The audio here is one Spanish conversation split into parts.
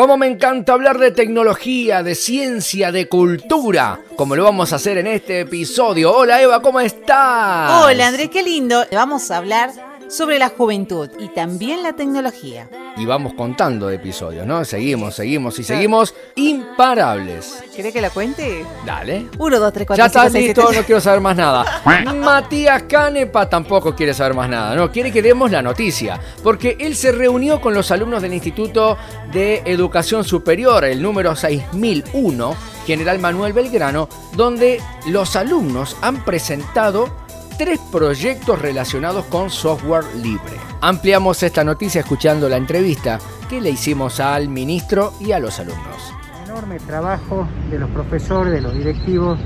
Cómo me encanta hablar de tecnología, de ciencia, de cultura, como lo vamos a hacer en este episodio. Hola Eva, ¿cómo estás? Hola Andrés, qué lindo. Vamos a hablar sobre la juventud y también la tecnología. Y vamos contando de episodios, ¿no? Seguimos, seguimos y seguimos imparables. ¿Querés que la cuente? Dale. Uno, dos, tres, cuatro, Ya está cinco, seis, listo, no quiero saber más nada. Matías Canepa tampoco quiere saber más nada, no, quiere que demos la noticia, porque él se reunió con los alumnos del Instituto de Educación Superior, el número 6001, General Manuel Belgrano, donde los alumnos han presentado tres proyectos relacionados con software libre. Ampliamos esta noticia escuchando la entrevista que le hicimos al ministro y a los alumnos. enorme trabajo de los profesores, de los directivos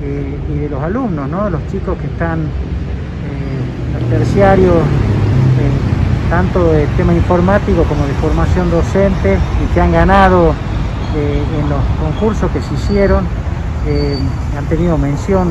eh, y de los alumnos, ¿no? los chicos que están eh, terciario, eh, tanto de tema informático como de formación docente y que han ganado eh, en los concursos que se hicieron, han tenido mención,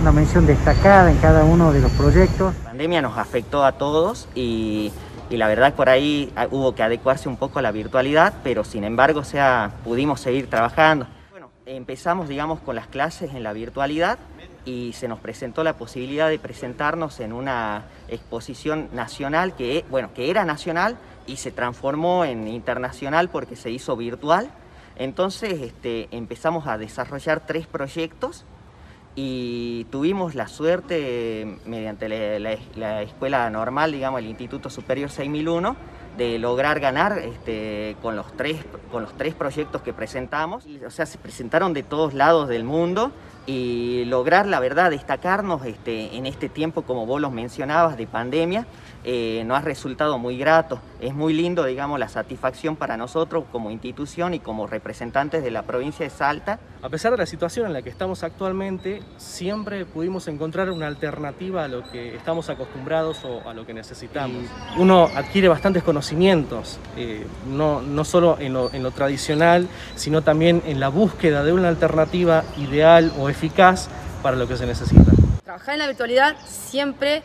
una mención destacada en cada uno de los proyectos. La pandemia nos afectó a todos y, y la verdad por ahí ah, hubo que adecuarse un poco a la virtualidad, pero sin embargo o sea, pudimos seguir trabajando. Bueno, empezamos digamos con las clases en la virtualidad y se nos presentó la posibilidad de presentarnos en una exposición nacional que, bueno, que era nacional y se transformó en internacional porque se hizo virtual. Entonces este, empezamos a desarrollar tres proyectos y tuvimos la suerte, mediante la, la- la escuela normal, digamos, el Instituto Superior 6001, de lograr ganar este, con, los tres, con los tres proyectos que presentamos. O sea, se presentaron de todos lados del mundo y lograr, la verdad, destacarnos este, en este tiempo, como vos los mencionabas, de pandemia, eh, nos ha resultado muy grato. Es muy lindo, digamos, la satisfacción para nosotros como institución y como representantes de la provincia de Salta. A pesar de la situación en la que estamos actualmente, siempre pudimos encontrar una alternativa a lo que estamos acostumbrados o a lo que necesitamos. Uno adquiere bastantes conocimientos, eh, no, no solo en lo, en lo tradicional, sino también en la búsqueda de una alternativa ideal o eficaz para lo que se necesita. Trabajar en la virtualidad siempre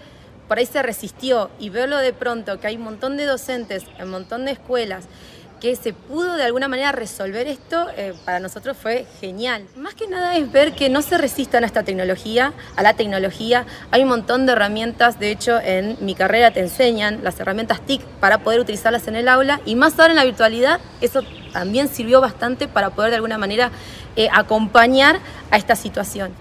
por ahí se resistió y verlo de pronto que hay un montón de docentes, un montón de escuelas que se pudo de alguna manera resolver esto, eh, para nosotros fue genial. Más que nada es ver que no se resistan a esta tecnología, a la tecnología. Hay un montón de herramientas, de hecho en mi carrera te enseñan las herramientas TIC para poder utilizarlas en el aula y más ahora en la virtualidad, eso también sirvió bastante para poder de alguna manera eh, acompañar a esta situación.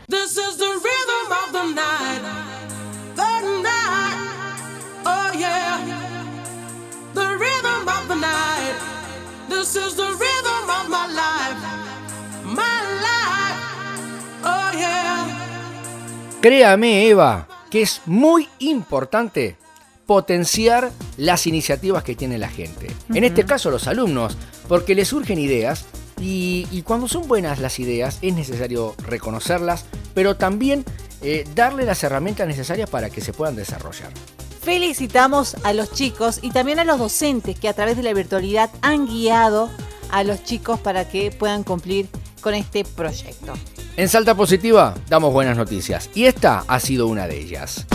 Créame, Eva, que es muy importante potenciar las iniciativas que tiene la gente. En este caso, los alumnos, porque les surgen ideas y, y cuando son buenas las ideas es necesario reconocerlas, pero también eh, darle las herramientas necesarias para que se puedan desarrollar. Felicitamos a los chicos y también a los docentes que a través de la virtualidad han guiado a los chicos para que puedan cumplir con este proyecto. En Salta Positiva damos buenas noticias y esta ha sido una de ellas.